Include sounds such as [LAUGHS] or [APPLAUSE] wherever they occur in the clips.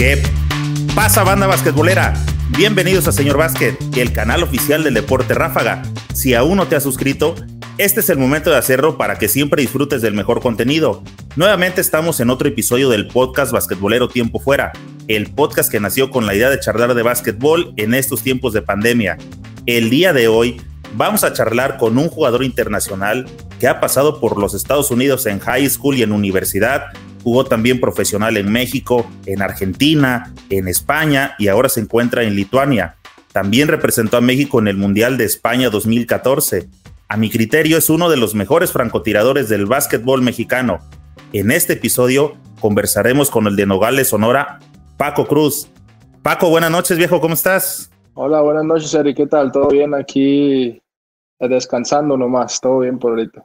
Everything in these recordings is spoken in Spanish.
¿Qué pasa, banda basquetbolera? Bienvenidos a Señor Básquet, el canal oficial del deporte ráfaga. Si aún no te has suscrito, este es el momento de hacerlo para que siempre disfrutes del mejor contenido. Nuevamente estamos en otro episodio del podcast Basquetbolero Tiempo Fuera, el podcast que nació con la idea de charlar de básquetbol en estos tiempos de pandemia. El día de hoy vamos a charlar con un jugador internacional que ha pasado por los Estados Unidos en high school y en universidad, jugó también profesional en México, en Argentina, en España y ahora se encuentra en Lituania. También representó a México en el Mundial de España 2014 a mi criterio es uno de los mejores francotiradores del básquetbol mexicano. En este episodio conversaremos con el de Nogales, Sonora, Paco Cruz. Paco, buenas noches, viejo, ¿cómo estás? Hola, buenas noches, Eric, ¿qué tal? ¿Todo bien aquí? Descansando nomás, todo bien por ahorita.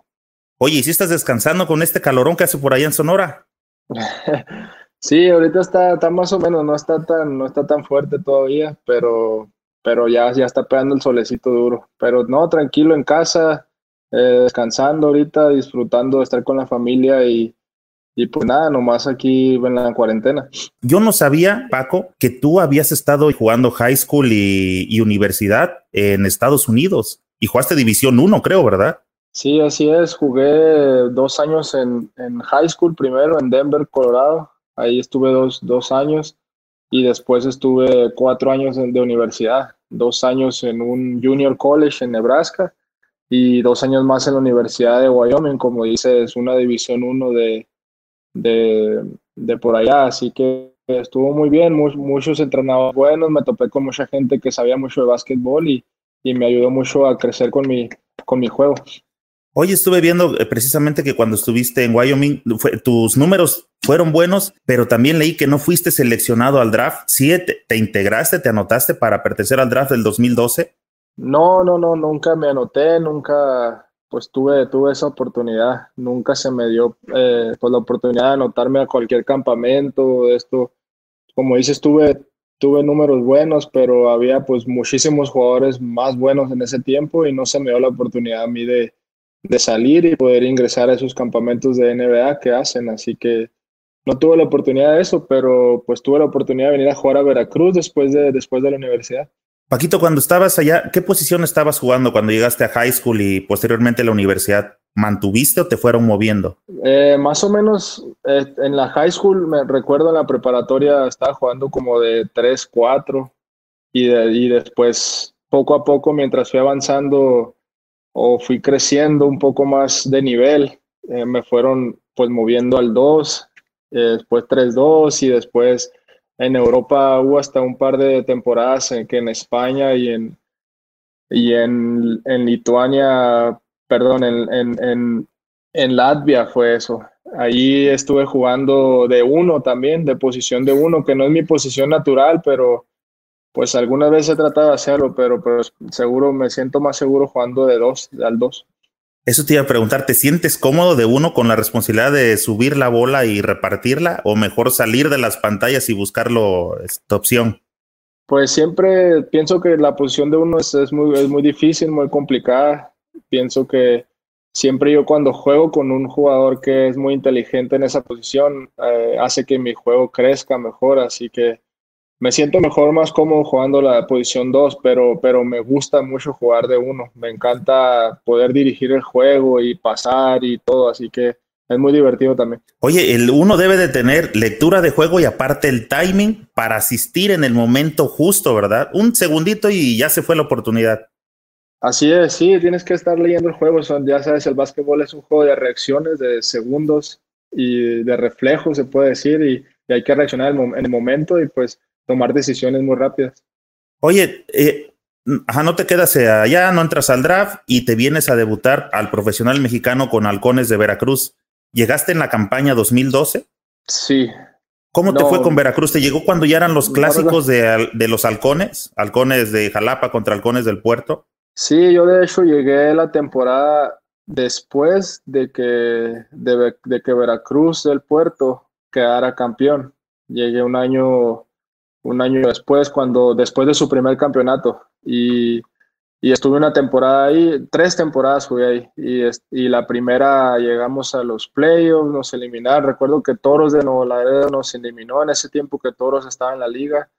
Oye, ¿y si estás descansando con este calorón que hace por allá en Sonora? [LAUGHS] sí, ahorita está, está más o menos, no está tan, no está tan fuerte todavía, pero pero ya, ya está pegando el solecito duro. Pero no, tranquilo en casa, eh, descansando ahorita, disfrutando de estar con la familia y, y pues nada, nomás aquí en la cuarentena. Yo no sabía, Paco, que tú habías estado jugando high school y, universidad en Estados Unidos y jugaste División 1, creo, ¿verdad? Sí, así es. Jugué dos años en, en high school, primero en Denver, Colorado. Ahí estuve dos, dos años y después estuve cuatro años de universidad dos años en un junior college en Nebraska y dos años más en la Universidad de Wyoming, como dice, es una división uno de, de, por allá, así que estuvo muy bien, muchos entrenadores buenos, me topé con mucha gente que sabía mucho de básquetbol y, y me ayudó mucho a crecer con mi, con mi juego. Hoy estuve viendo eh, precisamente que cuando estuviste en Wyoming, tus números fueron buenos, pero también leí que no fuiste seleccionado al draft. ¿Sí te, integraste, te anotaste para pertenecer al draft del 2012? No, no, no, nunca me anoté, nunca pues tuve, tuve esa oportunidad. Nunca se me dio eh, pues la oportunidad de anotarme a cualquier campamento. Esto, como dices, tuve, tuve números buenos, pero había pues muchísimos jugadores más buenos en ese tiempo y no se me dio la oportunidad a mí de, de salir y poder ingresar a esos campamentos de NBA que hacen. Así que no tuve la oportunidad de eso, pero pues tuve la oportunidad de venir a jugar a Veracruz después de, después de la universidad. Paquito, cuando estabas allá, ¿qué posición estabas jugando cuando llegaste a high school y posteriormente a la universidad? ¿Mantuviste o te fueron moviendo? Eh, más o menos eh, en la high school, me recuerdo en la preparatoria estaba jugando como de 3, 4 y, y después poco a poco mientras fui avanzando o fui creciendo un poco más de nivel, eh, me fueron pues moviendo al 2, eh, después 3-2 y después en Europa hubo hasta un par de temporadas en que en España y en, y en, en Lituania, perdón, en, en, en, Latvia fue eso. Ahí estuve jugando de uno también, de posición de uno, que no es mi posición natural, pero pues algunas veces he tratado de hacerlo, pero, pero seguro me siento más seguro jugando de dos, al dos. Eso te iba a preguntar, ¿te sientes cómodo de uno con la responsabilidad de subir la bola y repartirla o mejor salir de las pantallas y buscarlo esta opción? Pues siempre pienso que la posición de uno es, muy, es muy difícil, muy complicada. Pienso que siempre yo cuando juego con un jugador que es muy inteligente en esa posición, eh, hace que mi juego crezca mejor, así que me siento mejor, más cómodo jugando la posición 2, pero, pero me gusta mucho jugar de uno. Me encanta poder dirigir el juego y pasar y todo, así que es muy divertido también. Oye, el uno debe de tener lectura de juego y aparte el timing para asistir en el momento justo, ¿verdad? Un segundito y ya se fue la oportunidad. Así es, sí, tienes que estar leyendo el juego. Son, ya sabes, el básquetbol es un juego de reacciones, de segundos y de reflejos, se puede decir, y, hay que reaccionar en el momento y pues tomar decisiones muy rápidas. Oye, eh, no te quedas allá, no entras al draft y te vienes a debutar al profesional mexicano con Halcones de Veracruz. ¿Llegaste en la campaña 2012? Sí. ¿Cómo te fue con Veracruz? ¿Te llegó cuando ya eran los clásicos de, de, los halcones? Halcones de Jalapa contra halcones del puerto. Sí, yo de hecho llegué la temporada después de que, de, de que Veracruz del puerto quedara campeón. Llegué un año un año después, cuando, después de su primer campeonato. Y, y estuve una temporada ahí, tres temporadas jugué ahí, y, y la primera llegamos a los playoffs, nos eliminaron, recuerdo que Toros de Nuevo Laredo nos eliminó en ese tiempo que Toros estaba en la liga,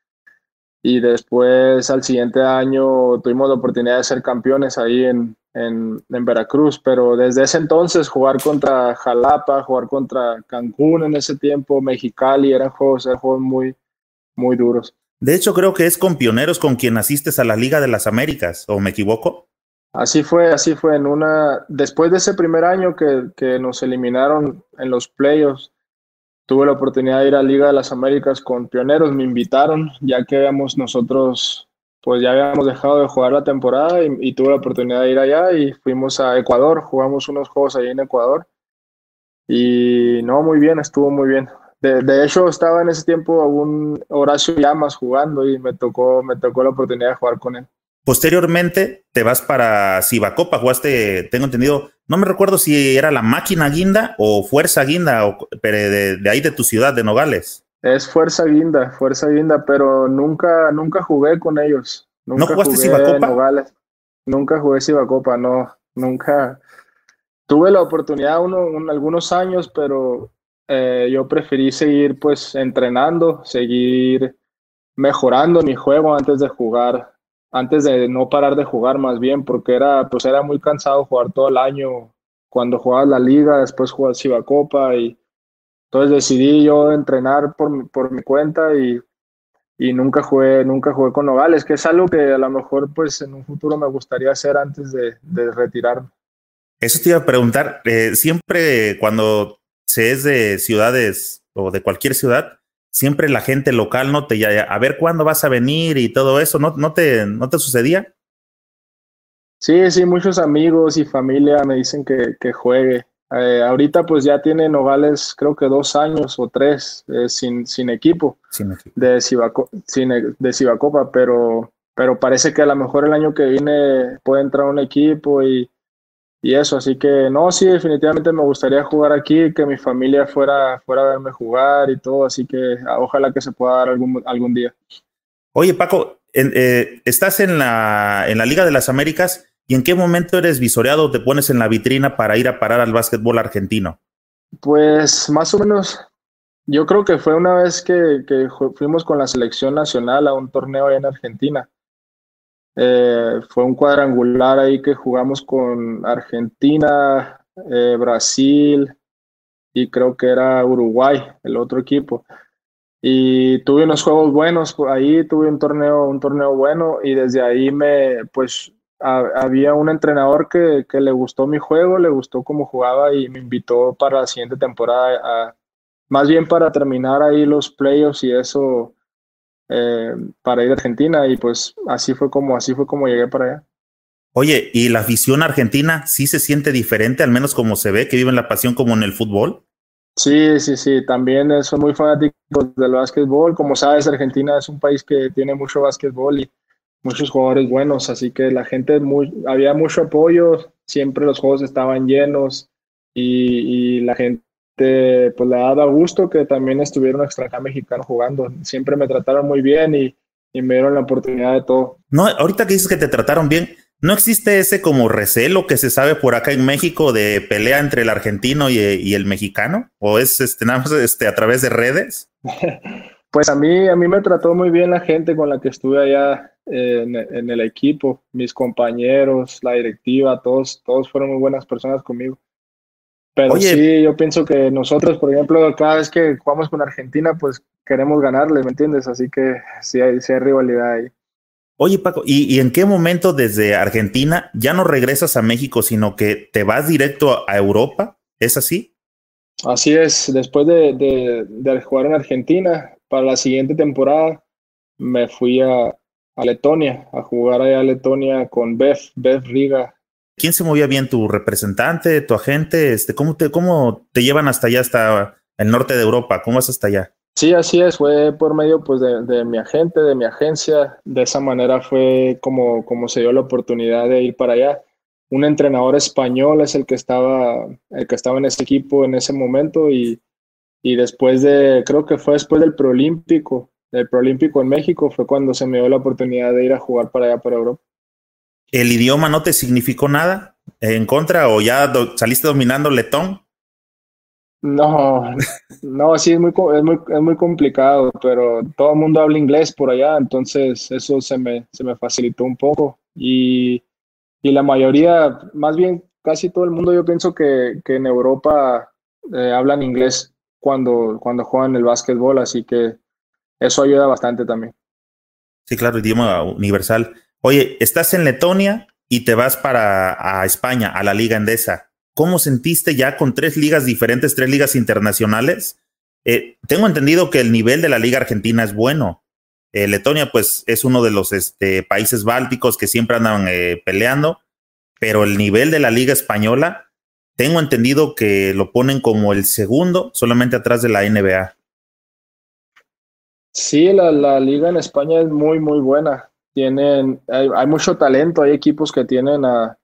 y después al siguiente año tuvimos la oportunidad de ser campeones ahí en, en, en, Veracruz, pero desde ese entonces jugar contra Jalapa, jugar contra Cancún en ese tiempo, Mexicali, eran juegos, eran juegos muy, muy duros. De hecho, creo que es con Pioneros con quien asistes a la Liga de las Américas, ¿o me equivoco? Así fue, así fue. En una, después de ese primer año que, que nos eliminaron en los playoffs, tuve la oportunidad de ir a la Liga de las Américas con Pioneros, me invitaron, ya que habíamos nosotros, pues ya habíamos dejado de jugar la temporada y, y, tuve la oportunidad de ir allá y fuimos a Ecuador, jugamos unos juegos ahí en Ecuador y no, muy bien, estuvo muy bien. De, de, hecho, estaba en ese tiempo un Horacio Llamas jugando y me tocó, me tocó la oportunidad de jugar con él. Posteriormente te vas para Cibacopa, jugaste, tengo entendido, no me recuerdo si era la máquina guinda o Fuerza Guinda, o, pero de, de ahí de tu ciudad, de Nogales. Es Fuerza Guinda, Fuerza Guinda, pero nunca, nunca jugué con ellos. Nunca ¿No jugaste Cibacopa? Nogales. Nunca jugué Cibacopa, no, nunca. Tuve la oportunidad uno, un, algunos años, pero eh, yo preferí seguir pues entrenando, seguir mejorando mi juego antes de jugar, antes de no parar de jugar más bien, porque era pues era muy cansado jugar todo el año cuando jugabas la liga, después jugabas Copa y entonces decidí yo entrenar por, por mi cuenta y, y nunca jugué, nunca jugué con Nogales, que es algo que a lo mejor pues en un futuro me gustaría hacer antes de, de retirarme. Eso te iba a preguntar, eh, siempre cuando se es de ciudades o de cualquier ciudad, siempre la gente local no te a ver cuándo vas a venir y todo eso, ¿no, no, te, no te sucedía? Sí, sí, muchos amigos y familia me dicen que, que juegue. Eh, ahorita pues ya tiene Nogales creo que dos años o tres eh, sin, sin, equipo sin equipo de, Cibaco, sin, de Cibacopa, pero, pero parece que a lo mejor el año que viene puede entrar un equipo y, y eso, así que no, sí, definitivamente me gustaría jugar aquí, que mi familia fuera, fuera a verme jugar y todo, así que ojalá que se pueda dar algún, algún día. Oye, Paco, en, eh, estás en la, en la Liga de las Américas y en qué momento eres visoreado o te pones en la vitrina para ir a parar al básquetbol argentino? Pues más o menos, yo creo que fue una vez que, que fuimos con la selección nacional a un torneo en Argentina. Eh, fue un cuadrangular ahí que jugamos con Argentina, eh, Brasil y creo que era Uruguay, el otro equipo. Y tuve unos juegos buenos ahí, tuve un torneo, un torneo bueno y desde ahí me, pues, había un entrenador que, que, le gustó mi juego, le gustó cómo jugaba y me invitó para la siguiente temporada, más bien para terminar ahí los playoffs y eso, eh, para ir a Argentina y pues así fue como así fue como llegué para allá. Oye, ¿y la afición argentina sí se siente diferente, al menos como se ve, que viven la pasión como en el fútbol? Sí, sí, sí, también son muy fanáticos del básquetbol. Como sabes, Argentina es un país que tiene mucho básquetbol y muchos jugadores buenos, así que la gente, muy, había mucho apoyo, siempre los juegos estaban llenos y, y la gente pues le ha dado gusto que también estuviera un extranjero mexicano jugando. Siempre me trataron muy bien y, y, me dieron la oportunidad de todo. No, ahorita que dices que te trataron bien, ¿no existe ese como recelo que se sabe por acá en México de pelea entre el argentino y, y el mexicano? ¿O es este, nada más este, a través de redes? [LAUGHS] pues a mí, a mí me trató muy bien la gente con la que estuve allá eh, en, en el equipo, mis compañeros, la directiva, todos, todos fueron muy buenas personas conmigo. Pero Oye, sí, yo pienso que nosotros, por ejemplo, cada vez que jugamos con Argentina, pues queremos ganarle, ¿me entiendes? Así que sí hay, sí hay rivalidad ahí. Oye, Paco, ¿y, ¿y, en qué momento desde Argentina ya no regresas a México, sino que te vas directo a Europa? ¿Es así? Así es. Después de, de, de jugar en Argentina, para la siguiente temporada me fui a, a Letonia, a jugar allá a Letonia con Beth, Beth Riga, ¿Quién se movía bien? ¿Tu representante, tu agente? Este, ¿cómo, te, ¿Cómo te llevan hasta allá, hasta el norte de Europa? ¿Cómo vas hasta allá? Sí, así es, fue por medio pues, de, mi agente, de mi agencia. De esa manera fue como, como se dio la oportunidad de ir para allá. Un entrenador español es el que estaba, el que estaba en ese equipo en ese momento y, y después de, creo que fue después del Proolímpico, del Proolímpico en México, fue cuando se me dio la oportunidad de ir a jugar para allá, para Europa. ¿El idioma no te significó nada en contra o ya saliste dominando letón? No, no, sí es muy, es muy, es muy complicado, pero todo el mundo habla inglés por allá, entonces eso se me, se me facilitó un poco. Y, y la mayoría, más bien casi todo el mundo, yo pienso que, que en Europa eh, hablan inglés cuando, cuando juegan el básquetbol, así que eso ayuda bastante también. Sí, claro, idioma universal. Oye, estás en Letonia y te vas para a España, a la Liga Endesa. ¿Cómo sentiste ya con tres ligas diferentes, tres ligas internacionales? Eh, tengo entendido que el nivel de la Liga Argentina es bueno. Eh, Letonia, pues, es uno de los este, países bálticos que siempre andan eh, peleando, pero el nivel de la Liga Española, tengo entendido que lo ponen como el segundo, solamente atrás de la NBA. Sí, la, la liga en España es muy, muy buena. Tienen, hay, mucho talento, hay equipos que tienen a,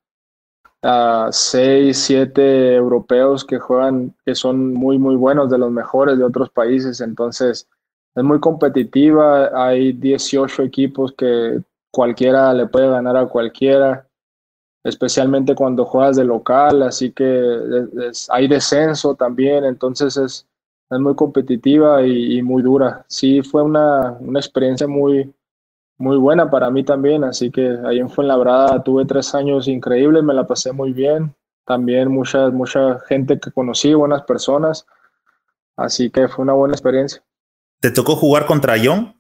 a seis, siete europeos que juegan, que son muy, muy buenos, de los mejores de otros países. Entonces, es muy competitiva. Hay 18 equipos que cualquiera le puede ganar a cualquiera, especialmente cuando juegas de local. Así que hay descenso también. Entonces, es, es muy competitiva y, y, muy dura. Sí, fue una, una experiencia muy, muy buena para mí también, así que ahí en Fuenlabrada tuve tres años increíbles, me la pasé muy bien, también mucha, mucha gente que conocí, buenas personas, así que fue una buena experiencia. ¿Te tocó jugar contra John?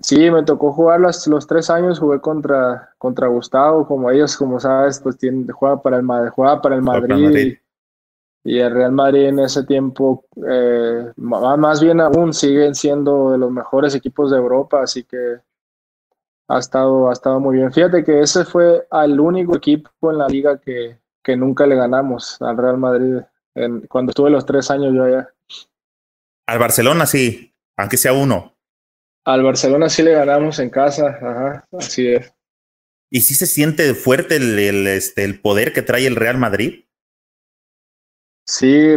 Sí, me tocó jugar los, los tres años, jugué contra, contra Gustavo, como ellos, como sabes, pues tienen, juega para el, juega para el Madrid, y el Real Madrid en ese tiempo, eh, más bien aún, siguen siendo de los mejores equipos de Europa, así que ha estado, ha estado muy bien. Fíjate que ese fue el único equipo en la liga que, que nunca le ganamos al Real Madrid en, cuando estuve los tres años yo allá. Al Barcelona sí, aunque sea uno. Al Barcelona sí le ganamos en casa, ajá, así es. ¿Y sí se siente fuerte el, el, este, el poder que trae el Real Madrid? Sí,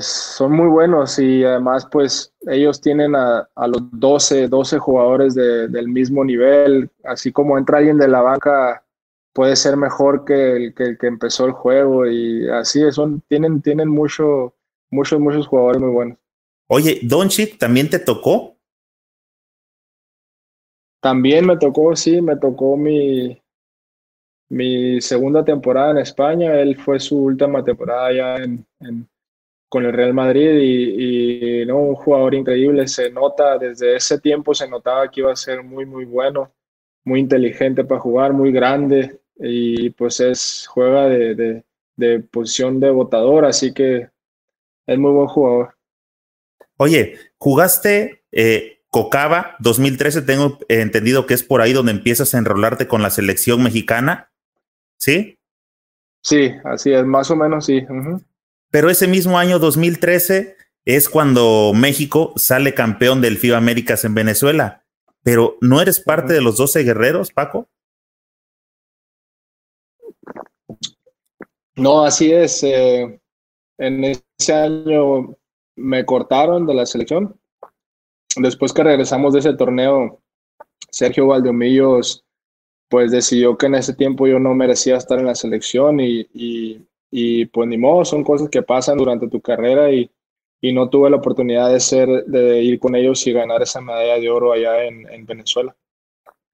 son muy buenos y además pues ellos tienen a, a los 12, 12 jugadores de, del mismo nivel, así como entra alguien de la banca puede ser mejor que el que, el que empezó el juego y así son, tienen, tienen mucho, muchos, muchos jugadores muy buenos. Oye, Doncic también te tocó. También me tocó, sí, me tocó mi, mi segunda temporada en España. Él fue su última temporada ya en, con el Real Madrid y, no un jugador increíble. Se nota desde ese tiempo se notaba que iba a ser muy muy bueno, muy inteligente para jugar, muy grande y pues es juega de, de, posición de botador, así que es muy buen jugador. Oye, jugaste eh, Cocaba 2013, tengo entendido que es por ahí donde empiezas a enrolarte con la selección mexicana. ¿Sí? Sí, así es, más o menos sí. Pero ese mismo año 2013 es cuando México sale campeón del FIBA Américas en Venezuela. Pero ¿no eres parte de los 12 guerreros, Paco? No, así es. Eh, en ese año me cortaron de la selección. Después que regresamos de ese torneo, Sergio Valdeomillos pues decidió que en ese tiempo yo no merecía estar en la selección y, y, pues ni modo, son cosas que pasan durante tu carrera y, y, no tuve la oportunidad de, ser, de ir con ellos y ganar esa medalla de oro allá en, en Venezuela.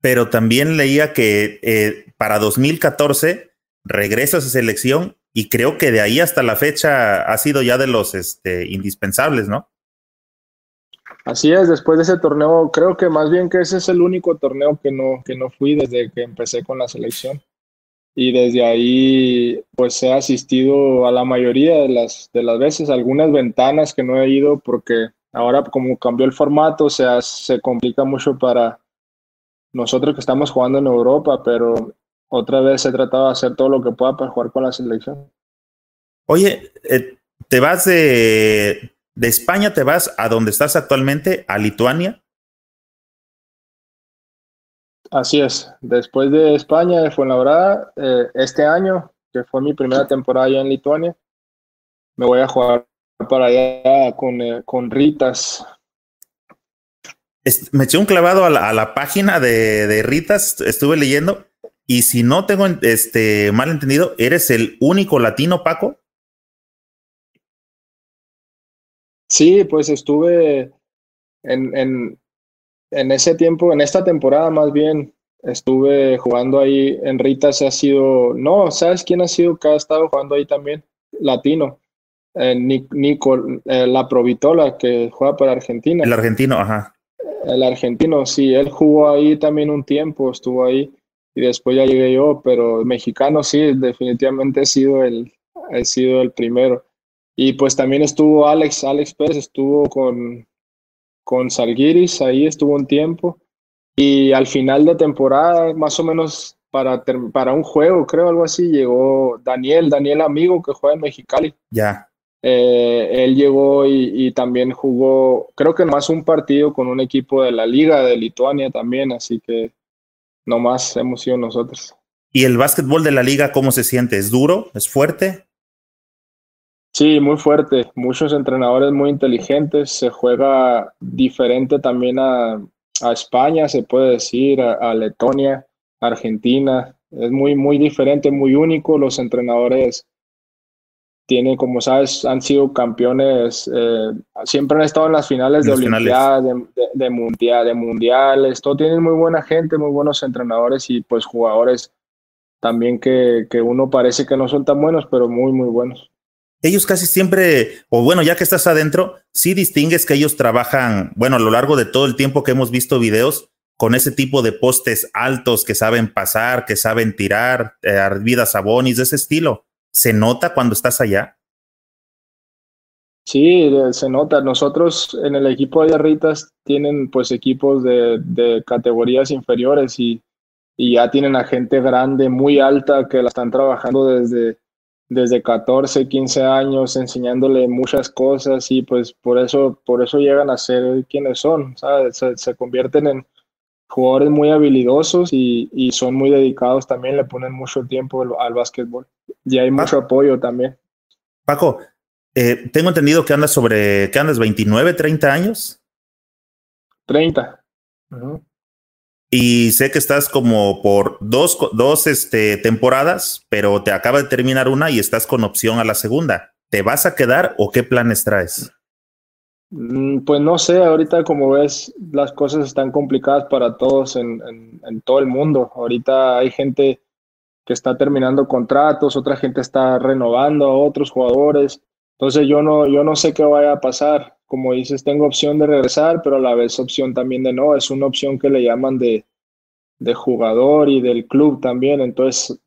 Pero también leía que eh, para 2014 regresas a selección y creo que de ahí hasta la fecha ha sido ya de los este, indispensables, ¿no? Así es, después de ese torneo, creo que más bien que ese es el único torneo que no, que no fui desde que empecé con la selección. Y desde ahí, pues he asistido a la mayoría de las, de las veces, algunas ventanas que no he ido porque ahora como cambió el formato, o sea, se complica mucho para nosotros que estamos jugando en Europa, pero otra vez he tratado de hacer todo lo que pueda para jugar con la selección. Oye, eh, te vas de, de España te vas a donde estás actualmente, a Lituania. Así es. Después de España, de Fuenlabrada, eh, este año, que fue mi primera temporada allá en Lituania, me voy a jugar para allá con, eh, con Ritas. me eché un clavado a la, página de, de, Ritas, estuve leyendo, Y si no tengo este mal entendido, ¿eres el único latino, Paco? Sí, pues estuve en, en, en ese tiempo, en esta temporada más bien, estuve jugando ahí en Rita, se ha sido, no, ¿sabes quién ha sido que ha estado jugando ahí también? Latino. Eh, Nico, eh, la Provitola, que juega para Argentina. El argentino, ajá. El argentino, sí, él jugó ahí también un tiempo, estuvo ahí y después ya llegué yo, pero mexicano sí, definitivamente he sido el, he sido el primero. Y pues también estuvo Alex, Alex Pérez estuvo con, con Salguiris, ahí estuvo un tiempo. Y al final de temporada, más o menos para, para un juego, creo, algo así, llegó Daniel, Daniel Amigo, que juega en Mexicali. Ya. Eh, él llegó y, también jugó, creo que más un partido con un equipo de la Liga de Lituania también, así que nomás hemos sido nosotros. ¿Y el básquetbol de la Liga cómo se siente? ¿Es duro? ¿Es fuerte? Sí, muy fuerte. Muchos entrenadores muy inteligentes. Se juega diferente también a, a España, se puede decir, a, Letonia, Argentina. Es muy, muy diferente, muy único. Los entrenadores tienen, como sabes, han sido campeones, eh, siempre han estado en las finales de Olimpiadas, de, mundial, de mundiales. Todo tienen muy buena gente, muy buenos entrenadores y pues jugadores también que, que uno parece que no son tan buenos, pero muy, muy buenos ellos casi siempre, o bueno, ya que estás adentro, sí distingues que ellos trabajan, bueno, a lo largo de todo el tiempo que hemos visto videos, con ese tipo de postes altos que saben pasar, que saben tirar, eh, vidas sabonis, de ese estilo. ¿Se nota cuando estás allá? Sí, se nota. Nosotros en el equipo de Arritas tienen pues equipos de, de categorías inferiores y, y ya tienen a gente grande, muy alta, que la están trabajando desde, desde 14, 15 años enseñándole muchas cosas y pues por eso, por eso llegan a ser quienes son, ¿sabes? Se, convierten en jugadores muy habilidosos y, y, son muy dedicados también, le ponen mucho tiempo al, al básquetbol y hay mucho apoyo también. Paco, eh, tengo entendido que andas sobre, que andas 29, 30 años. 30. Y sé que estás como por dos, dos este, temporadas, pero te acaba de terminar una y estás con opción a la segunda. ¿Te vas a quedar o qué planes traes? Mm, pues no sé, ahorita como ves, las cosas están complicadas para todos en, en, todo el mundo. Ahorita hay gente que está terminando contratos, otra gente está renovando a otros jugadores. Entonces yo no, yo no sé qué vaya a pasar como dices, tengo opción de regresar, pero a la vez opción también de no. Es una opción que le llaman de, de jugador y del club también. Entonces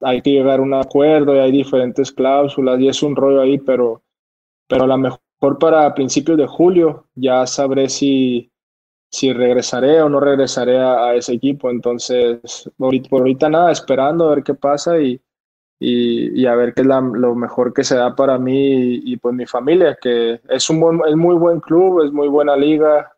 hay que llegar a un acuerdo y hay diferentes cláusulas y es un rollo ahí, pero, pero a lo mejor para principios de julio ya sabré si, si regresaré o no regresaré a, a ese equipo. Entonces, por ahorita nada, esperando a ver qué pasa y, y, y, a ver qué es lo mejor que se da para mí y, y, pues mi familia, que es un buen, es muy buen club, es muy buena liga,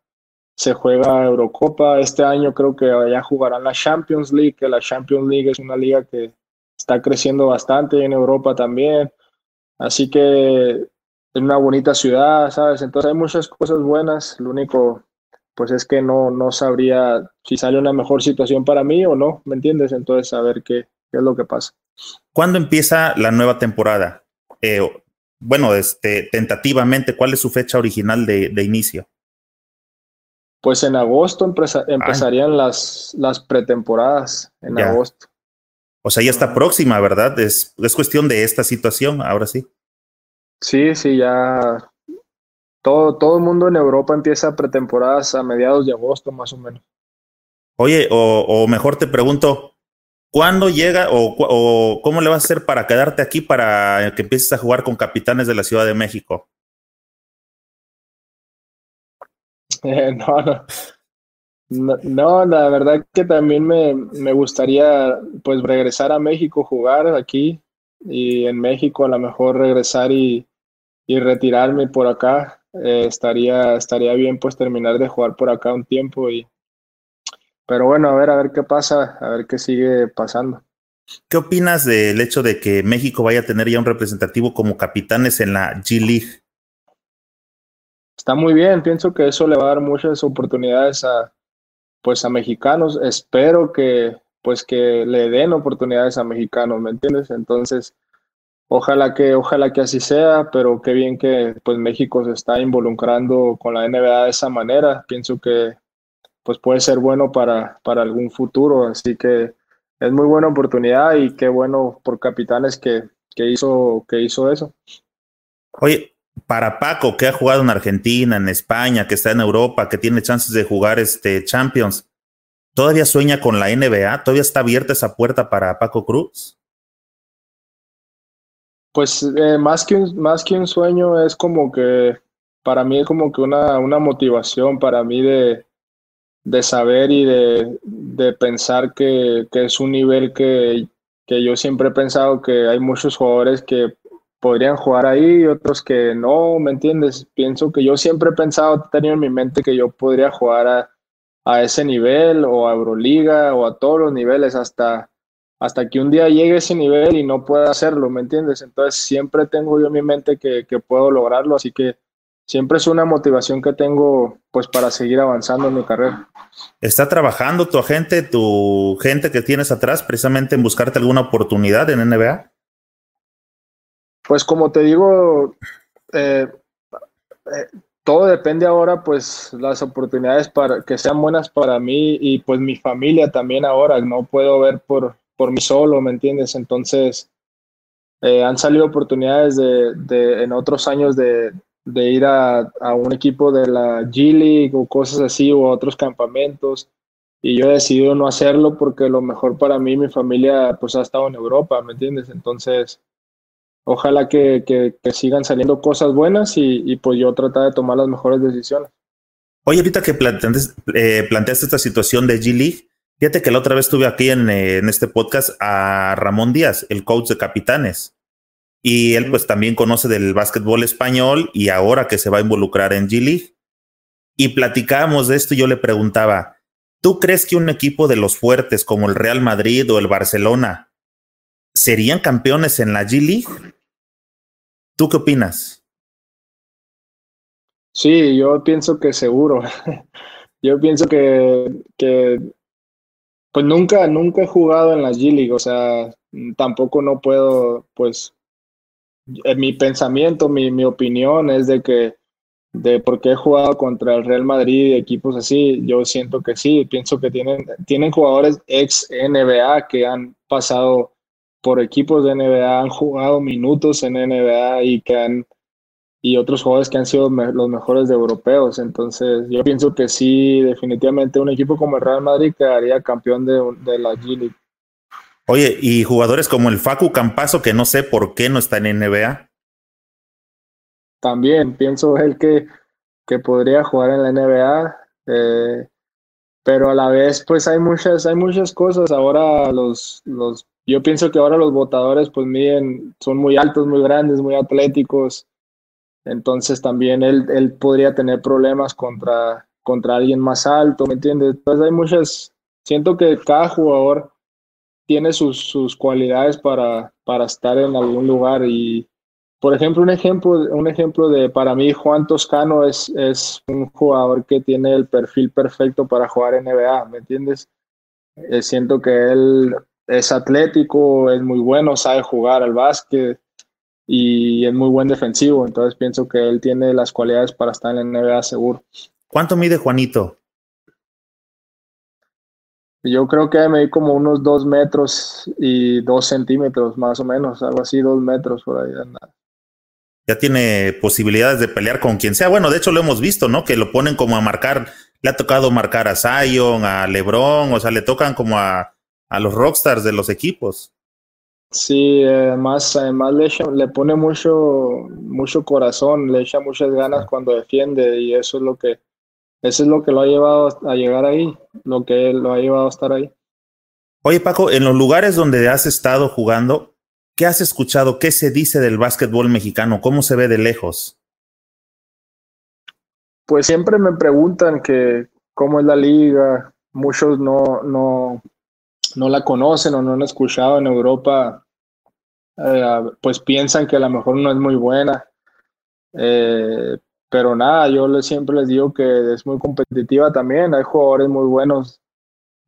se juega Eurocopa, este año creo que ya jugarán la Champions League, la Champions League es una liga que está creciendo bastante en Europa también, así que es una bonita ciudad, ¿sabes? Entonces hay muchas cosas buenas, lo único pues es que no, no sabría si sale una mejor situación para mí o no, ¿me entiendes? Entonces a ver qué, qué es lo que pasa. ¿Cuándo empieza la nueva temporada? Eh, bueno, este, tentativamente, ¿cuál es su fecha original de, de inicio? Pues en agosto empezarían las, las pretemporadas, en agosto. O sea, ya está próxima, ¿verdad? Es, es cuestión de esta situación, ahora sí. Sí, sí, ya todo, todo el mundo en Europa empieza pretemporadas a mediados de agosto, más o menos. Oye, o, o mejor te pregunto, ¿Cuándo llega o, cómo le vas a hacer para quedarte aquí para que empieces a jugar con capitanes de la Ciudad de México? [LAUGHS] No, no, no. la verdad que también me, me, gustaría pues regresar a México, jugar aquí y en México a lo mejor regresar y, y retirarme por acá. Eh, estaría, estaría bien pues terminar de jugar por acá un tiempo y, pero bueno, a ver, a ver qué pasa, a ver qué sigue pasando. ¿Qué opinas del hecho de que México vaya a tener ya un representativo como capitanes en la G League? Está muy bien, pienso que eso le va a dar muchas oportunidades a pues a mexicanos. Espero que pues que le den oportunidades a mexicanos, ¿me entiendes? Entonces, ojalá que, ojalá que así sea, pero qué bien que pues México se está involucrando con la NBA de esa manera. Pienso que pues puede ser bueno para, para algún futuro, así que es muy buena oportunidad y qué bueno por Capitanes que, que hizo, que hizo eso. Oye, para Paco, que ha jugado en Argentina, en España, que está en Europa, que tiene chances de jugar este Champions, ¿todavía sueña con la NBA? ¿Todavía está abierta esa puerta para Paco Cruz? Pues eh, más, que un, más que un sueño es como que, para mí es como que una, una motivación para mí de, de saber y de, de pensar que, que, es un nivel que, que yo siempre he pensado que hay muchos jugadores que podrían jugar ahí, otros que no, ¿me entiendes? Pienso que yo siempre he pensado, he tenido en mi mente que yo podría jugar a, a ese nivel o a Euroliga o a todos los niveles hasta, hasta que un día llegue ese nivel y no pueda hacerlo, ¿me entiendes? Entonces siempre tengo yo en mi mente que, que puedo lograrlo, así que siempre es una motivación que tengo pues para seguir avanzando en mi carrera. ¿Está trabajando tu agente, tu gente que tienes atrás precisamente en buscarte alguna oportunidad en NBA? Pues como te digo, eh, eh, todo depende ahora, pues las oportunidades para que sean buenas para mí y pues mi familia también ahora. No puedo ver por, por mí solo, ¿me entiendes? Entonces, eh, han salido oportunidades de, de, en otros años de, de ir a, a, un equipo de la G League o cosas así o otros campamentos y yo he decidido no hacerlo porque lo mejor para mí mi familia pues ha estado en Europa, ¿me entiendes? Entonces, ojalá que, que, sigan saliendo cosas buenas y, y, pues yo tratar de tomar las mejores decisiones. Oye, ahorita que planteaste, eh, planteaste esta situación de G-League, fíjate que la otra vez estuve aquí en, eh, en, este podcast a Ramón Díaz, el coach de capitanes. Y él pues también conoce del básquetbol español y ahora que se va a involucrar en G-League. Y platicábamos de esto y yo le preguntaba, ¿tú crees que un equipo de los fuertes como el Real Madrid o el Barcelona serían campeones en la G-League? ¿Tú qué opinas? Sí, yo pienso que seguro. [LAUGHS] yo pienso que, que, pues nunca, nunca he jugado en la G League, o sea, tampoco no puedo, pues, mi pensamiento, mi, mi opinión es de que de por qué he jugado contra el Real Madrid y equipos así, yo siento que sí, pienso que tienen, tienen jugadores ex NBA que han pasado por equipos de NBA, han jugado minutos en NBA y que han y otros jugadores que han sido los mejores de europeos. Entonces, yo pienso que sí, definitivamente un equipo como el Real Madrid quedaría campeón de, de la G. Oye, y jugadores como el Facu Campazo, que no sé por qué no está en NBA. También pienso él que, que podría jugar en la NBA. Eh, pero a la vez, pues hay muchas, hay muchas cosas. Ahora los, los yo pienso que ahora los votadores pues miden, son muy altos, muy grandes, muy atléticos. Entonces también él, él podría tener problemas contra, contra alguien más alto, ¿me entiendes? Entonces hay muchas, siento que cada jugador tiene sus, sus cualidades para, para estar en algún lugar y, por ejemplo, un ejemplo, un ejemplo de, para mí, Juan Toscano es, es un jugador que tiene el perfil perfecto para jugar NBA, ¿me entiendes? Eh, siento que él es atlético, es muy bueno, sabe jugar al básquet y es muy buen defensivo. Entonces pienso que él tiene las cualidades para estar en NBA seguro. ¿Cuánto mide Juanito? Yo creo que me di como unos dos metros y dos centímetros, más o menos, algo así, dos metros por ahí. Ya tiene posibilidades de pelear con quien sea. Bueno, de hecho lo hemos visto, ¿no? Que lo ponen como a marcar, le ha tocado marcar a Zion, a Lebron, o sea, le tocan como a, a los rockstars de los equipos. Sí, además, además le, echa, le pone mucho, mucho corazón, le echa muchas ganas cuando defiende y eso es lo que, eso es lo que lo ha llevado a llegar ahí, lo que lo ha llevado a estar ahí. Oye Paco, en los lugares donde has estado jugando, ¿qué has escuchado? ¿Qué se dice del básquetbol mexicano? ¿Cómo se ve de lejos? Pues siempre me preguntan que cómo es la liga, muchos no, no, no la conocen o no han escuchado en Europa, eh, pues piensan que a lo mejor no es muy buena. Eh, pero nada, yo les, siempre les digo que es muy competitiva también. Hay jugadores muy buenos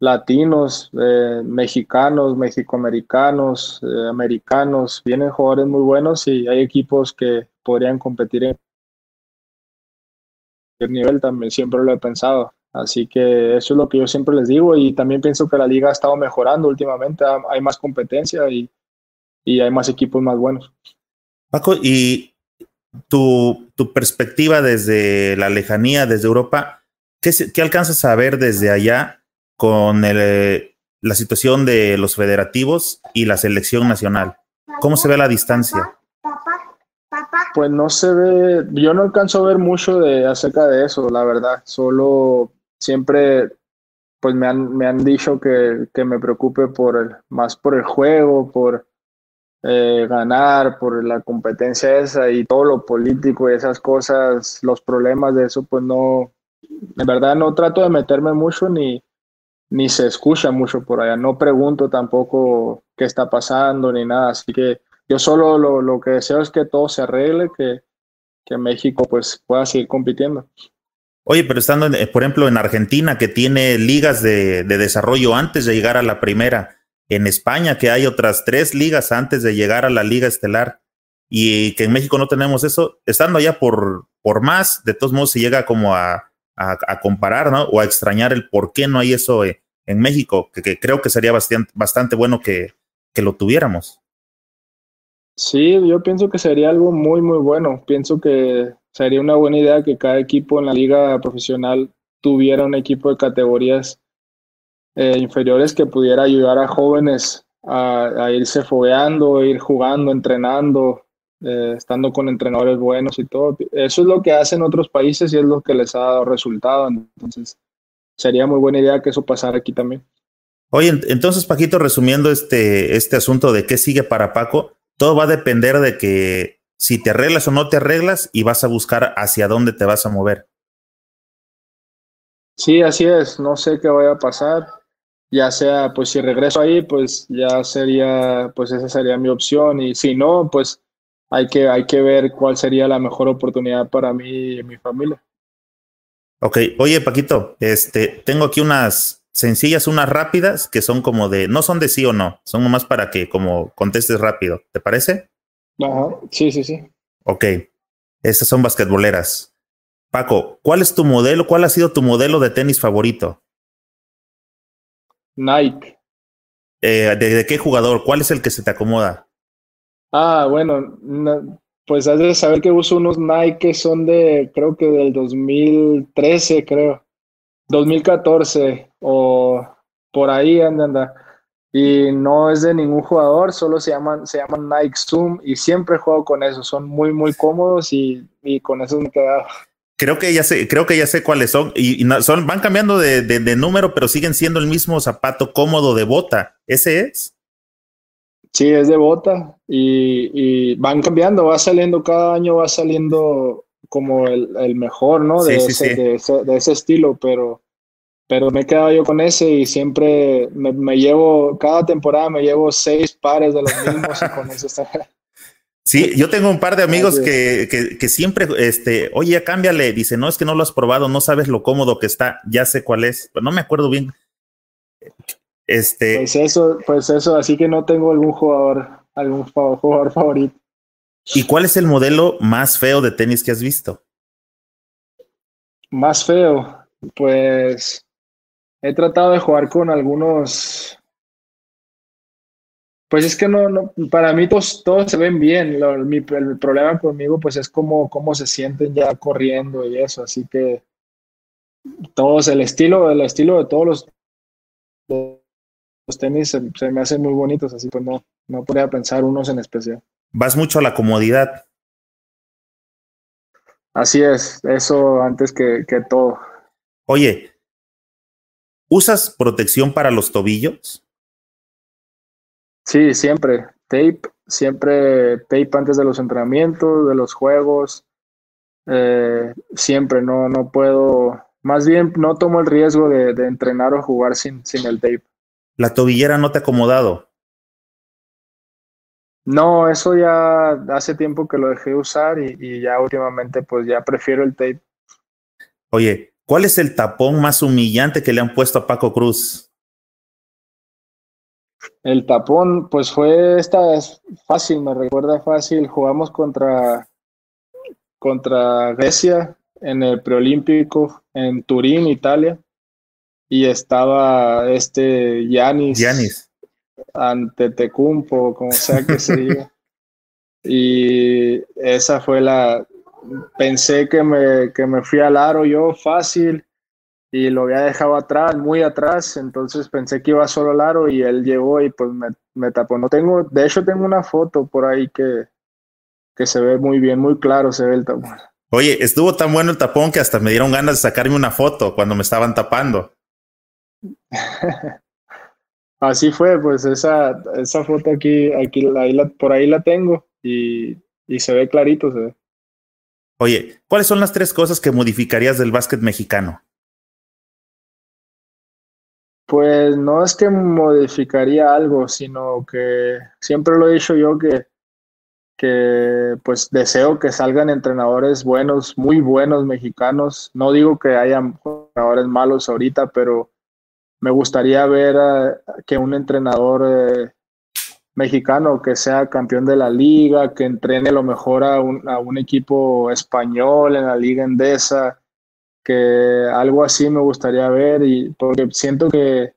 latinos, eh, mexicanos, mexicoamericanos, eh, americanos, vienen jugadores muy buenos y hay equipos que podrían competir en el nivel también, siempre lo he pensado. Así que eso es lo que yo siempre les digo y también pienso que la liga ha estado mejorando últimamente, hay más competencia y, y hay más equipos más buenos. Paco, y tu, tu perspectiva desde la lejanía, desde Europa, ¿qué, alcanzas a ver desde allá con el, eh, la situación de los federativos y la selección nacional? ¿Cómo se ve la distancia? Pues no se ve, yo no alcanzo a ver mucho de acerca de eso, la verdad. Solo siempre pues me han, me han dicho que, que me preocupe por el, más por el juego, por eh, ganar, por la competencia esa y todo lo político y esas cosas, los problemas de eso, pues no, en verdad no trato de meterme mucho ni, ni se escucha mucho por allá. No pregunto tampoco qué está pasando ni nada. Así que yo solo lo, lo que deseo es que todo se arregle, que, que México pues pueda seguir compitiendo. Oye, pero estando, por ejemplo, en Argentina, que tiene ligas de, de desarrollo antes de llegar a la primera, en España, que hay otras tres ligas antes de llegar a la liga estelar y que en México no tenemos eso, estando allá por, por más, de todos modos se llega como a, a, comparar, ¿no? O a extrañar el por qué no hay eso eh, en México, que, que, creo que sería bastante, bastante bueno que, que lo tuviéramos. Sí, yo pienso que sería algo muy, muy bueno. Pienso que sería una buena idea que cada equipo en la liga profesional tuviera un equipo de categorías eh, inferiores que pudiera ayudar a jóvenes a, irse fogueando, ir jugando, entrenando, eh, estando con entrenadores buenos y todo. Eso es lo que hacen otros países y es lo que les ha dado resultado. Entonces, sería muy buena idea que eso pasara aquí también. Oye, entonces, Paquito, resumiendo este, este asunto de qué sigue para Paco, todo va a depender de que si te arreglas o no te arreglas y vas a buscar hacia dónde te vas a mover. Sí, así es. No sé qué vaya a pasar ya sea, pues si regreso ahí, pues ya sería, pues esa sería mi opción y si no, pues hay que, hay que ver cuál sería la mejor oportunidad para mí y mi familia. Ok, oye Paquito, este, tengo aquí unas sencillas, unas rápidas que son como de, no son de sí o no, son nomás para que como contestes rápido, ¿te parece? Ajá, sí, sí, sí. Ok, estas son basquetboleras. Paco, ¿cuál es tu modelo? ¿Cuál ha sido tu modelo de tenis favorito? Nike. Eh, ¿de, qué jugador? ¿Cuál es el que se te acomoda? Ah, bueno, pues has de saber que uso unos Nike que son de, creo que del 2013, creo. 2014 o por ahí anda, anda. Y no es de ningún jugador, solo se llaman, se llaman Nike Zoom y siempre juego con eso. Son muy, muy cómodos y, y con eso me he quedado. Creo que ya sé, creo que ya sé cuáles son. Y, son, van cambiando de, de, número, pero siguen siendo el mismo zapato cómodo de bota. ¿Ese es? Sí, es de bota. Y, y van cambiando, va saliendo, cada año va saliendo como el, el mejor, ¿no? De, sí, ese, sí, De, ese, de, ese, estilo, pero, pero me he quedado yo con ese y siempre me, me llevo, cada temporada me llevo seis pares de los mismos y con [LAUGHS] eso está. Sí, yo tengo un par de amigos que, que, que, siempre, este, oye, cámbiale, dice, no, es que no lo has probado, no sabes lo cómodo que está, ya sé cuál es, pero no me acuerdo bien. Este. Pues eso, pues eso, así que no tengo algún jugador, algún jugador favorito. ¿Y cuál es el modelo más feo de tenis que has visto? Más feo, pues he tratado de jugar con algunos pues es que no, no para mí todos, todos se ven bien. Lo, mi, el problema conmigo pues es cómo, cómo se sienten ya corriendo y eso. Así que todos, el estilo, el estilo de todos los, los tenis se, se, me hacen muy bonitos, así que no, no podría pensar unos en especial. Vas mucho a la comodidad. Así es, eso antes que, que todo. Oye, ¿usas protección para los tobillos? Sí, siempre. Tape, siempre tape antes de los entrenamientos, de los juegos. Eh, siempre, no, no puedo. Más bien, no tomo el riesgo de, de, entrenar o jugar sin, sin el tape. ¿La tobillera no te ha acomodado? No, eso ya hace tiempo que lo dejé usar y, y ya últimamente, pues ya prefiero el tape. Oye, ¿cuál es el tapón más humillante que le han puesto a Paco Cruz? El tapón, pues fue esta es fácil, me recuerda fácil. Jugamos contra, contra Grecia en el preolímpico en Turín, Italia. Y estaba este Yanis. Yanis. Ante Tecumpo, como sea que se diga. [LAUGHS] y esa fue la. Pensé que me, que me fui al aro yo fácil y lo había dejado atrás, muy atrás, entonces pensé que iba solo al aro y él llegó y pues me, me, tapó. No tengo, de hecho tengo una foto por ahí que, que se ve muy bien, muy claro se ve el tapón. Oye, estuvo tan bueno el tapón que hasta me dieron ganas de sacarme una foto cuando me estaban tapando. [LAUGHS] Así fue, pues esa, esa foto aquí, aquí ahí la, por ahí la tengo y, y se ve clarito, se ve. Oye, ¿cuáles son las tres cosas que modificarías del básquet mexicano? Pues no es que modificaría algo, sino que siempre lo he dicho yo que, que pues deseo que salgan entrenadores buenos, muy buenos mexicanos. No digo que haya entrenadores malos ahorita, pero me gustaría ver que un entrenador eh, mexicano que sea campeón de la liga, que entrene lo mejor a un, a un equipo español en la liga endesa, que algo así me gustaría ver y porque siento que,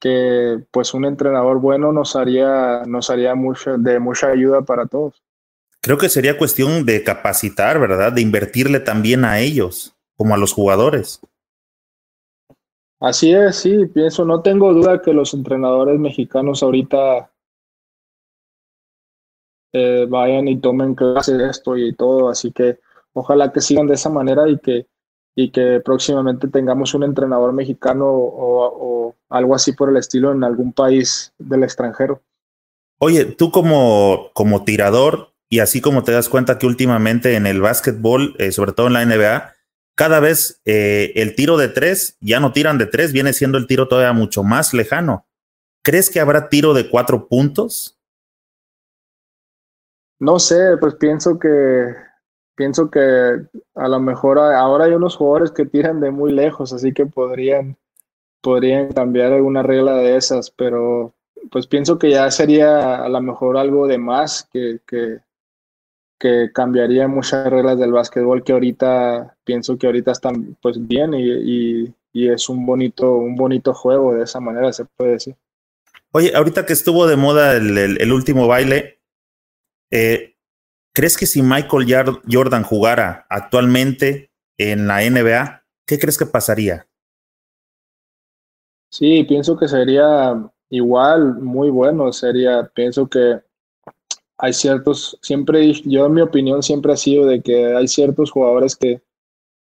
que pues un entrenador bueno nos haría, nos haría mucho, de mucha ayuda para todos. Creo que sería cuestión de capacitar, ¿verdad? De invertirle también a ellos, como a los jugadores. Así es, sí, pienso, no tengo duda que los entrenadores mexicanos ahorita eh, vayan y tomen clases de esto y todo, así que ojalá que sigan de esa manera y que y que próximamente tengamos un entrenador mexicano o, algo así por el estilo en algún país del extranjero. Oye, tú como, como tirador y así como te das cuenta que últimamente en el básquetbol, eh, sobre todo en la NBA, cada vez eh, el tiro de tres, ya no tiran de tres, viene siendo el tiro todavía mucho más lejano. ¿Crees que habrá tiro de cuatro puntos? No sé, pues pienso que pienso que a lo mejor ahora hay unos jugadores que tiran de muy lejos, así que podrían, podrían cambiar alguna regla de esas, pero pues pienso que ya sería a lo mejor algo de más que, que, que cambiaría muchas reglas del básquetbol que ahorita pienso que ahorita están pues bien y, y, y es un bonito, un bonito juego de esa manera se puede decir. Oye, ahorita que estuvo de moda el, el, el último baile, eh, ¿Crees que si Michael Jordan jugara actualmente en la NBA, qué crees que pasaría? Sí, pienso que sería igual, muy bueno. Sería, pienso que hay ciertos, siempre, yo en mi opinión siempre ha sido de que hay ciertos jugadores que,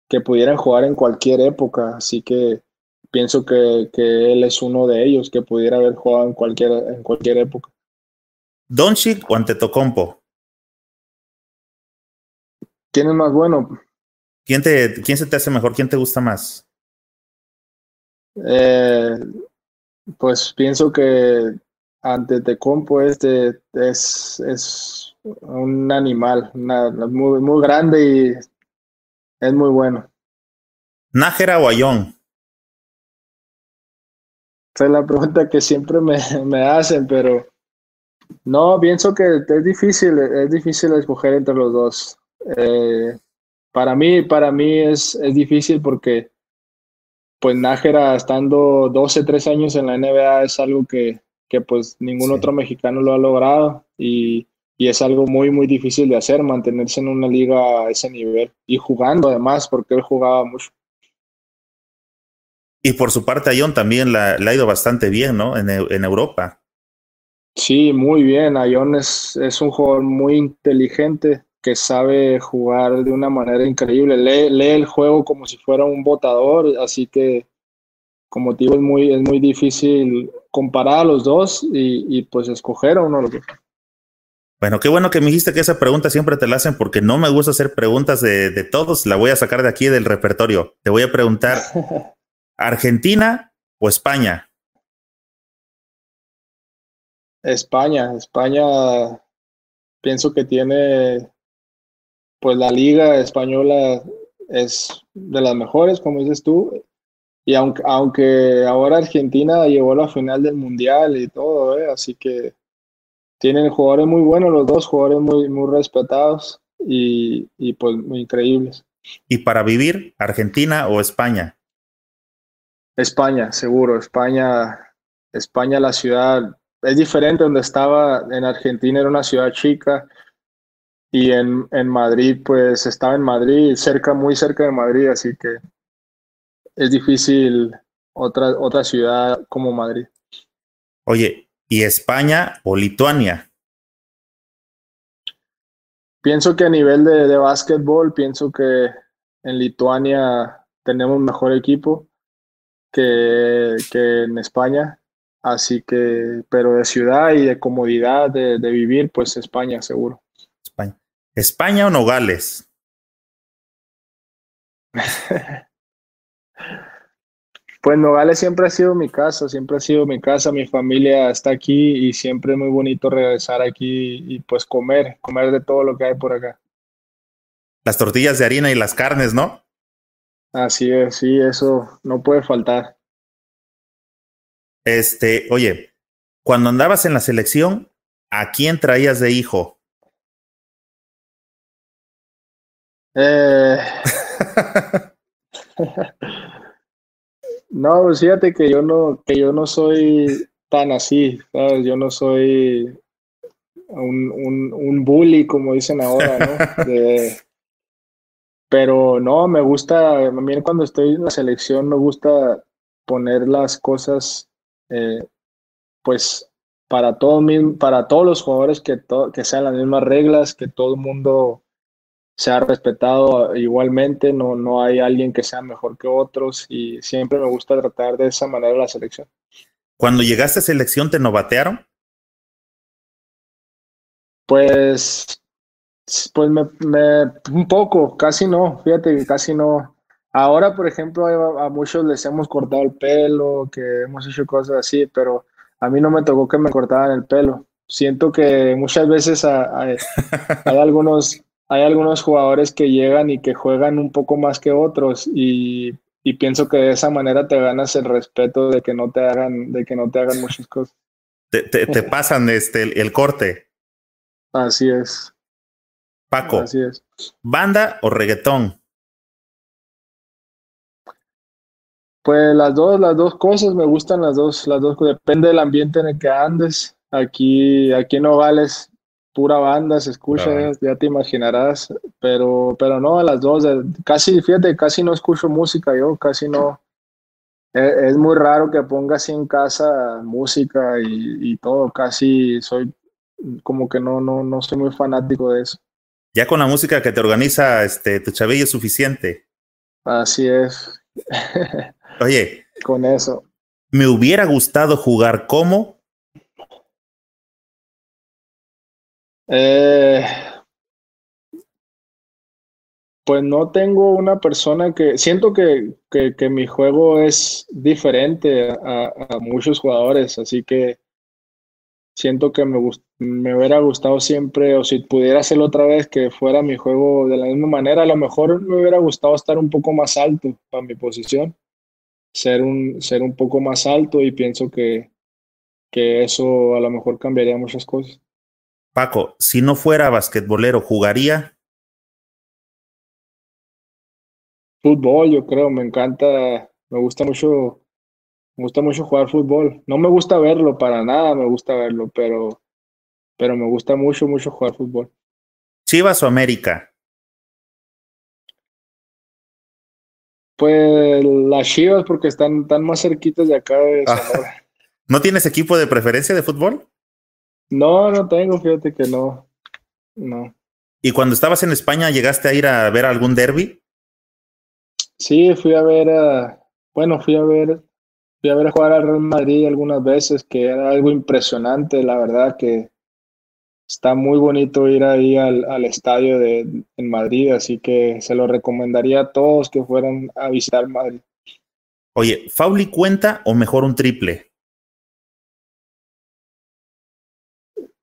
que pudieran jugar en cualquier época, así que pienso que, que él es uno de ellos que pudiera haber jugado en cualquier, en cualquier época. ¿Doncic o Antetokounmpo? ¿Quién es más bueno? ¿Quién, te, ¿Quién se te hace mejor? ¿Quién te gusta más? Eh, pues pienso que ante Tecompo este es, es un animal, una, muy, muy grande y es muy bueno. ¿Nájera o Ayón? Esa es la pregunta que siempre me, [LAUGHS] me hacen, pero no, pienso que es difícil, es difícil escoger entre los dos. Eh, para mí, para mí es, es difícil porque pues Nájera estando 12, 13 años en la NBA es algo que, que pues ningún sí. otro mexicano lo ha logrado y, y, es algo muy, muy difícil de hacer, mantenerse en una liga a ese nivel y jugando además porque él jugaba mucho. Y por su parte, Ayón también le ha ido bastante bien, ¿no? En, en Europa. Sí, muy bien. Ayón es, es un jugador muy inteligente, que sabe jugar de una manera increíble, lee, lee, el juego como si fuera un botador, así que como digo es muy, es muy difícil comparar a los dos y, y pues escoger a uno los dos. Bueno, qué bueno que me dijiste que esa pregunta siempre te la hacen porque no me gusta hacer preguntas de, de todos, la voy a sacar de aquí del repertorio. Te voy a preguntar, [LAUGHS] ¿Argentina o España? España, España pienso que tiene pues la liga española es de las mejores, como dices tú, y aunque, aunque ahora Argentina llegó a la final del Mundial y todo, ¿eh? así que tienen jugadores muy buenos, los dos jugadores muy, muy respetados y, y pues muy increíbles. ¿Y para vivir, Argentina o España? España, seguro. España, España, la ciudad es diferente donde estaba en Argentina, era una ciudad chica y en, en Madrid, pues estaba en Madrid, cerca, muy cerca de Madrid, así que es difícil otra, otra ciudad como Madrid. Oye, ¿y España o Lituania? Pienso que a nivel de, de básquetbol, pienso que en Lituania tenemos mejor equipo que, que en España. Así que, pero de ciudad y de comodidad de, de vivir, pues España, seguro. España. ¿España o Nogales? [LAUGHS] Pues Nogales siempre ha sido mi casa, siempre ha sido mi casa, mi familia está aquí y siempre es muy bonito regresar aquí y pues comer, comer de todo lo que hay por acá. Las tortillas de harina y las carnes, ¿no? Así es, sí, eso no puede faltar. Este, oye, cuando andabas en la selección, ¿a quién traías de hijo? Eh... [LAUGHS] No, pues fíjate que yo no, que yo no soy tan así, ¿sabes? Yo no soy un, un, un bully, como dicen ahora, ¿no? [LAUGHS] De, pero no, me gusta, mí cuando estoy en la selección me gusta poner las cosas, eh, pues, para, todo, para todos los jugadores que, to, que sean las mismas reglas, que todo el mundo se ha respetado igualmente, no, no hay alguien que sea mejor que otros y siempre me gusta tratar de esa manera la selección. Cuando llegaste a selección, ¿te novatearon? Pues, pues me, me, un poco, casi no, fíjate, casi no. Ahora, por ejemplo, a, a, muchos les hemos cortado el pelo, que hemos hecho cosas así, pero a mí no me tocó que me cortaran el pelo. Siento que muchas veces hay, [LAUGHS] hay algunos hay algunos jugadores que llegan y que juegan un poco más que otros y, y, pienso que de esa manera te ganas el respeto de que no te hagan, de que no te hagan muchas [LAUGHS] cosas. Te, te, te [LAUGHS] pasan este, el, el, corte. Así es. Paco, Así es. ¿banda o reggaetón? Pues las dos, las dos cosas, me gustan las dos, las dos, depende del ambiente en el que andes. Aquí, aquí en Nogales pura banda, se escucha, claro. ya te imaginarás, pero, pero no, a las dos, casi, fíjate, casi no escucho música yo, casi no, es, es muy raro que ponga así en casa música y, y, todo, casi soy como que no, no, no soy muy fanático de eso. Ya con la música que te organiza este, tu chavillo es suficiente. Así es. [LAUGHS] Oye. con eso. Me hubiera gustado jugar como Eh, pues no tengo una persona que siento que, que, mi juego es diferente a, a, muchos jugadores, así que siento que me, me hubiera gustado siempre, o si pudiera hacerlo otra vez, que fuera mi juego de la misma manera. A lo mejor me hubiera gustado estar un poco más alto para mi posición, ser un, ser un poco más alto y pienso que, que eso a lo mejor cambiaría muchas cosas. Paco, si no fuera basquetbolero, ¿jugaría? Fútbol, yo creo, me encanta, me gusta mucho, me gusta mucho jugar fútbol. No me gusta verlo para nada, me gusta verlo, pero, pero me gusta mucho, mucho jugar fútbol. ¿Chivas o América? Pues las Chivas porque están, están más cerquitas de acá de Sonora. ¿No tienes equipo de preferencia de fútbol? No, no tengo, fíjate que no. No. ¿Y cuando estabas en España llegaste a ir a ver algún derby? Sí, fui a ver a, bueno, fui a ver, fui a ver a jugar al Real Madrid algunas veces, que era algo impresionante, la verdad que está muy bonito ir ahí al, al estadio de en Madrid, así que se lo recomendaría a todos que fueran a visitar Madrid. Oye, ¿Fauli cuenta o mejor un triple?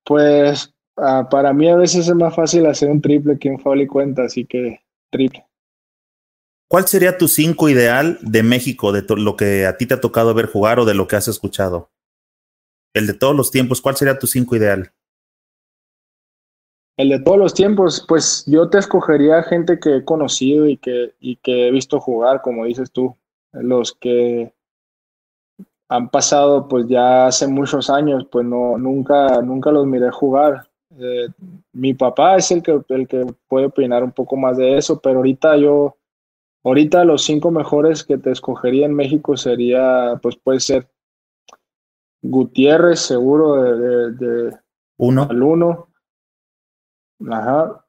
Pues uh, para mí a veces es más fácil hacer un triple que un foul y cuenta, así que triple. ¿Cuál sería tu cinco ideal de México, de lo que a ti te ha tocado ver jugar o de lo que has escuchado? El de todos los tiempos, ¿cuál sería tu cinco ideal? El de todos los tiempos, pues yo te escogería gente que he conocido y que, y que he visto jugar, como dices tú. Los que han pasado pues ya hace muchos años, pues no, nunca, nunca los miré jugar. Eh, mi papá es el que, el que puede opinar un poco más de eso, pero ahorita yo, ahorita los cinco mejores que te escogería en México sería, pues puede ser Gutiérrez, seguro, de, de, uno. al uno. Ajá.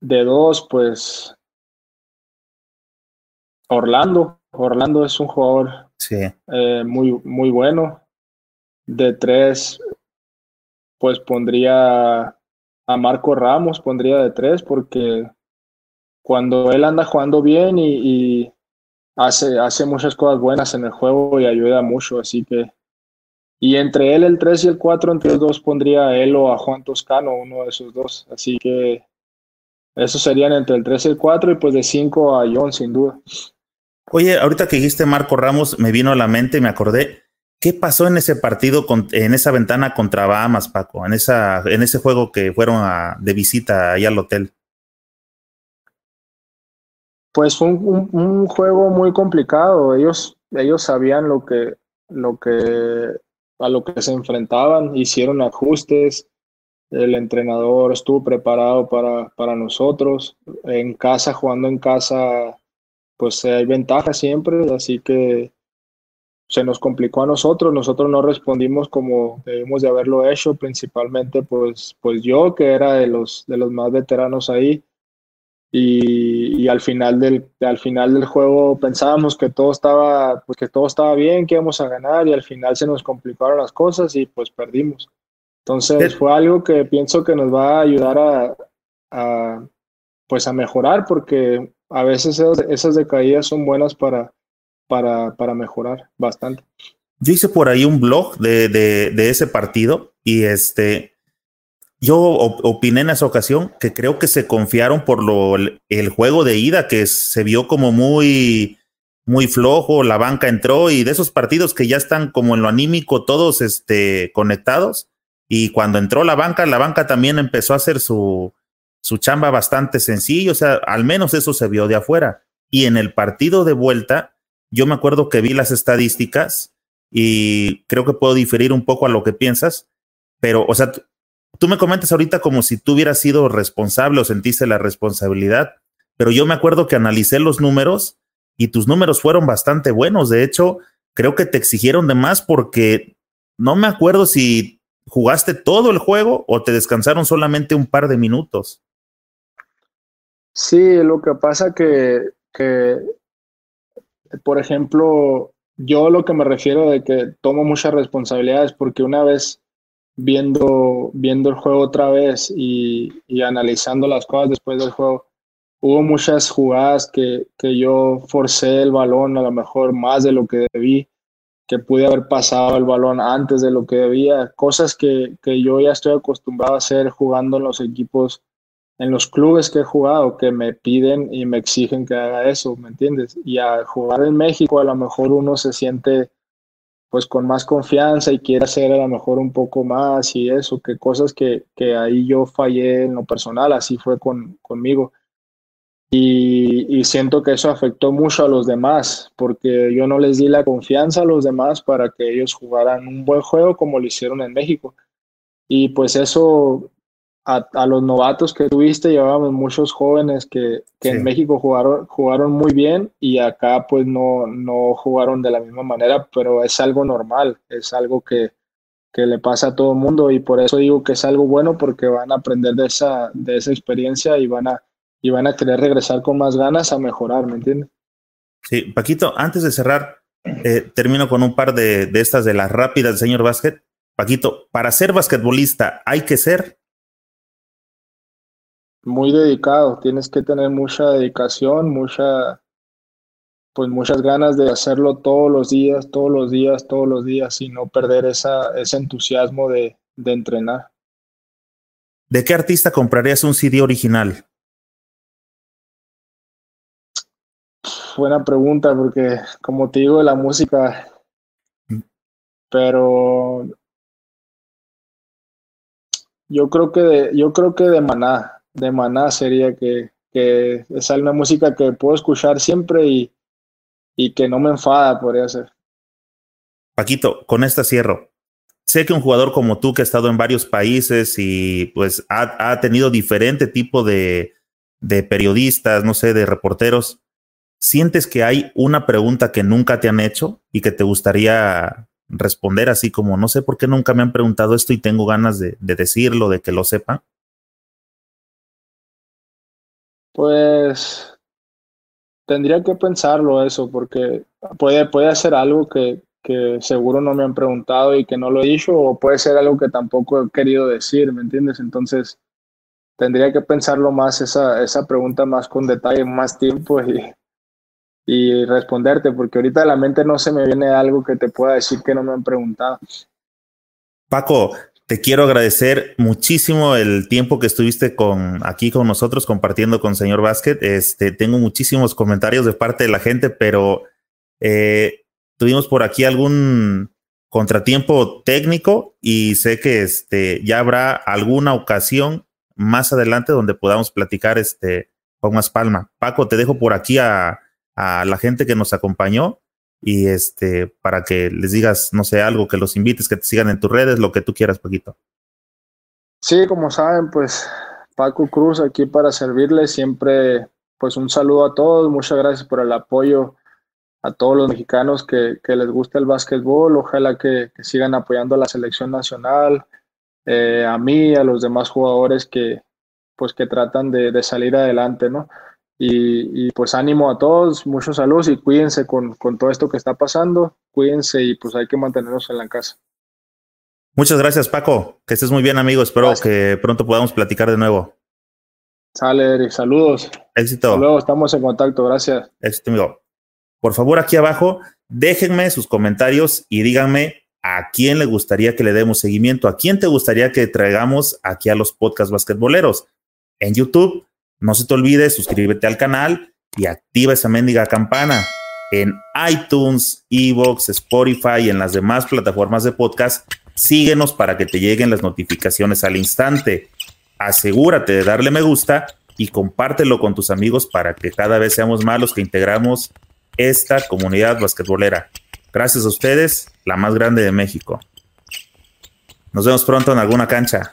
De dos, pues Orlando. Orlando es un jugador sí. Eh, muy, muy bueno. De tres, pues pondría a Marco Ramos, pondría de tres, porque cuando él anda jugando bien y, hace, hace muchas cosas buenas en el juego y ayuda mucho, así que y entre él, el 3 y el 4, entre los dos pondría a él o a Juan Toscano, uno de esos dos. Así que esos serían entre el 3 y el 4 y pues de 5 a John, sin duda. Oye, ahorita que dijiste Marco Ramos, me vino a la mente y me acordé, ¿qué pasó en ese partido, con, en esa ventana contra Bahamas, Paco? En, esa, en ese juego que fueron de visita ahí al hotel. Pues fue un, un, juego muy complicado. Ellos, ellos sabían lo que, lo que, a lo que se enfrentaban, hicieron ajustes. El entrenador estuvo preparado para, para nosotros. En casa, jugando en casa, pues hay ventaja siempre, así que se nos complicó a nosotros, nosotros no respondimos como debimos de haberlo hecho, principalmente pues, pues yo que era de los, de los más veteranos ahí y, y, al, final del, al final del juego pensábamos que todo, estaba, pues que todo estaba bien, que íbamos a ganar y al final se nos complicaron las cosas y pues perdimos. Entonces fue algo que pienso que nos va a ayudar a, a pues a mejorar porque a veces esas decaídas son buenas para, para, para mejorar bastante. Yo hice por ahí un blog de, de, ese partido y este, yo opiné en esa ocasión que creo que se confiaron por lo, el juego de ida, que se vio como muy, muy flojo, la banca entró y de esos partidos que ya están como en lo anímico todos este, conectados. Y cuando entró la banca, la banca también empezó a hacer su, su chamba bastante sencillo, o sea, al menos eso se vio de afuera. Y en el partido de vuelta, yo me acuerdo que vi las estadísticas y creo que puedo diferir un poco a lo que piensas, pero, o sea, tú me comentas ahorita como si tú hubieras sido responsable o sentiste la responsabilidad, pero yo me acuerdo que analicé los números y tus números fueron bastante buenos. De hecho, creo que te exigieron de más porque no me acuerdo si jugaste todo el juego o te descansaron solamente un par de minutos. Sí, lo que pasa que, que, por ejemplo, yo lo que me refiero de que tomo muchas responsabilidades porque una vez viendo, viendo el juego otra vez y, y analizando las cosas después del juego, hubo muchas jugadas que, que yo forcé el balón a lo mejor más de lo que debí, que pude haber pasado el balón antes de lo que debía, cosas que, que yo ya estoy acostumbrado a hacer jugando en los equipos en los clubes que he jugado que me piden y me exigen que haga eso, ¿me entiendes? Y a jugar en México a lo mejor uno se siente pues con más confianza y quiere hacer a lo mejor un poco más y eso, que cosas que, que ahí yo fallé en lo personal, así fue con, conmigo. Y, y, siento que eso afectó mucho a los demás, porque yo no les di la confianza a los demás para que ellos jugaran un buen juego como lo hicieron en México. Y pues eso a, los novatos que tuviste, llevábamos muchos jóvenes que, que en México jugaron, jugaron muy bien y acá pues no, no jugaron de la misma manera, pero es algo normal, es algo que, que le pasa a todo el mundo y por eso digo que es algo bueno porque van a aprender de esa, de esa experiencia y van, a, y van a querer regresar con más ganas a mejorar, ¿me entiendes? Sí, Paquito, antes de cerrar, eh, termino con un par de, de estas de las rápidas señor básquet. Paquito, para ser basquetbolista hay que ser muy dedicado, tienes que tener mucha dedicación, mucha, pues muchas ganas de hacerlo todos los días, todos los días, todos los días y no perder esa, ese entusiasmo de, de entrenar. ¿De qué artista comprarías un CD original? buena pregunta, porque como te digo, la música, pero yo creo que de, yo creo que de Maná, de Maná sería que, que es una música que puedo escuchar siempre y, y que no me enfada, podría ser. Paquito, con esta cierro. Sé que un jugador como tú que ha estado en varios países y pues ha, ha tenido diferente tipo de, de periodistas, no sé, de reporteros, ¿sientes que hay una pregunta que nunca te han hecho y que te gustaría responder así como, no sé por qué nunca me han preguntado esto y tengo ganas de, decirlo, de que lo sepa? Pues tendría que pensarlo eso, porque puede, puede ser algo que, que seguro no me han preguntado y que no lo he dicho, o puede ser algo que tampoco he querido decir, ¿me entiendes? Entonces, tendría que pensarlo más, esa, esa pregunta más con detalle, más tiempo y, y responderte, porque ahorita de la mente no se me viene algo que te pueda decir que no me han preguntado. Paco, te quiero agradecer muchísimo el tiempo que estuviste con aquí con nosotros compartiendo con señor Vázquez. Este, tengo muchísimos comentarios de parte de la gente, pero eh, tuvimos por aquí algún contratiempo técnico y sé que este, ya habrá alguna ocasión más adelante donde podamos platicar este, con más palma. Paco, te dejo por aquí a, a la gente que nos acompañó y este, para que les digas, no sé, algo, que los invites, que te sigan en tus redes, lo que tú quieras, Paquito. Sí, como saben, pues Paco Cruz aquí para servirles, siempre pues un saludo a todos, muchas gracias por el apoyo a todos los mexicanos que, que les gusta el básquetbol, ojalá que, sigan apoyando a la selección nacional, eh, a mí, a los demás jugadores que, pues, que tratan de, de salir adelante, ¿no? Y, y, pues ánimo a todos, muchos saludos y cuídense con, con todo esto que está pasando, cuídense y pues hay que mantenernos en la casa. Muchas gracias Paco, que estés muy bien amigo, espero que pronto podamos platicar de nuevo. Sale Eric, saludos. Éxito. luego, estamos en contacto, gracias. Éxito amigo. Por favor aquí abajo, déjenme sus comentarios y díganme a quién le gustaría que le demos seguimiento, a quién te gustaría que traigamos aquí a los podcasts basquetboleros. En YouTube, no se te olvide, suscríbete al canal y activa esa mendiga campana. En iTunes, Evox, Spotify y en las demás plataformas de podcast, síguenos para que te lleguen las notificaciones al instante. Asegúrate de darle me gusta y compártelo con tus amigos para que cada vez seamos más los que integramos esta comunidad basquetbolera. Gracias a ustedes, la más grande de México. Nos vemos pronto en alguna cancha.